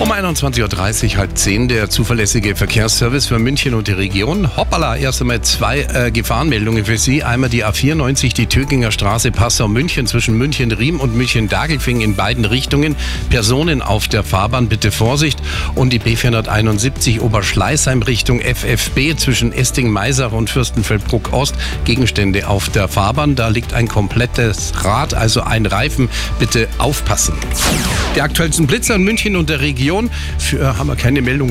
21.30 Uhr, halb 10, der zuverlässige Verkehrsservice für München und die Region. Hoppala, erst einmal zwei äh, Gefahrenmeldungen für Sie. Einmal die A94, die Töginger Straße Passau-München zwischen München-Riem und München-Dagelfing in beiden Richtungen. Personen auf der Fahrbahn, bitte Vorsicht. Und die B471 Oberschleißheim Richtung FFB zwischen Esting-Meisach und Fürstenfeldbruck-Ost. Gegenstände auf der Fahrbahn. Da liegt ein komplettes Rad, also ein Reifen. Bitte aufpassen. Die aktuellsten Blitzer in München und der Region. Für, haben wir keine Meldung